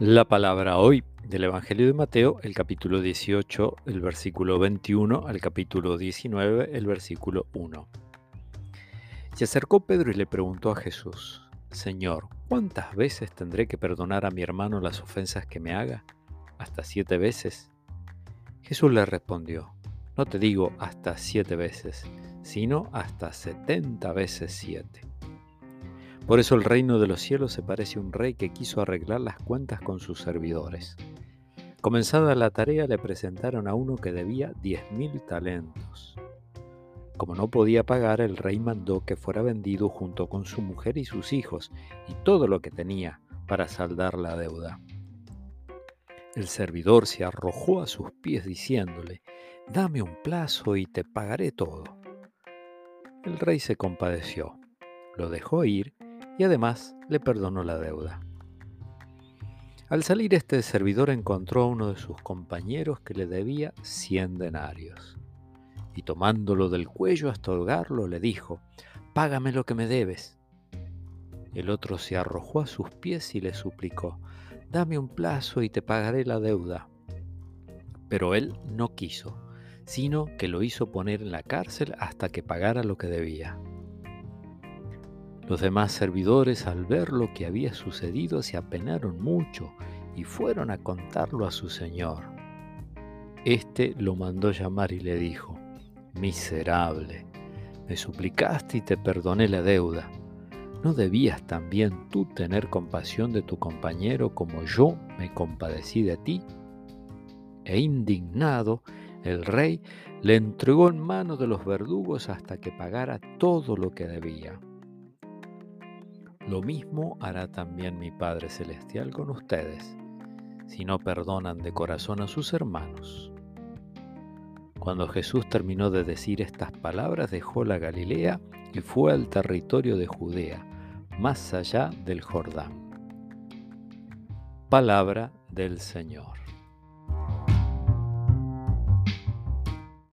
La palabra hoy del Evangelio de Mateo, el capítulo 18, el versículo 21 al capítulo 19, el versículo 1. Se acercó Pedro y le preguntó a Jesús, Señor, ¿cuántas veces tendré que perdonar a mi hermano las ofensas que me haga? ¿Hasta siete veces? Jesús le respondió, no te digo hasta siete veces, sino hasta setenta veces siete. Por eso el reino de los cielos se parece a un rey que quiso arreglar las cuentas con sus servidores. Comenzada la tarea le presentaron a uno que debía diez mil talentos. Como no podía pagar, el rey mandó que fuera vendido junto con su mujer y sus hijos y todo lo que tenía para saldar la deuda. El servidor se arrojó a sus pies diciéndole, Dame un plazo y te pagaré todo. El rey se compadeció, lo dejó ir y además le perdonó la deuda. Al salir este servidor encontró a uno de sus compañeros que le debía cien denarios, y tomándolo del cuello hasta holgarlo le dijo, Págame lo que me debes. El otro se arrojó a sus pies y le suplicó, Dame un plazo y te pagaré la deuda. Pero él no quiso, sino que lo hizo poner en la cárcel hasta que pagara lo que debía. Los demás servidores al ver lo que había sucedido se apenaron mucho y fueron a contarlo a su señor. Este lo mandó llamar y le dijo, Miserable, me suplicaste y te perdoné la deuda. ¿No debías también tú tener compasión de tu compañero como yo me compadecí de ti? E indignado, el rey le entregó en manos de los verdugos hasta que pagara todo lo que debía. Lo mismo hará también mi Padre Celestial con ustedes, si no perdonan de corazón a sus hermanos. Cuando Jesús terminó de decir estas palabras, dejó la Galilea y fue al territorio de Judea, más allá del Jordán. Palabra del Señor.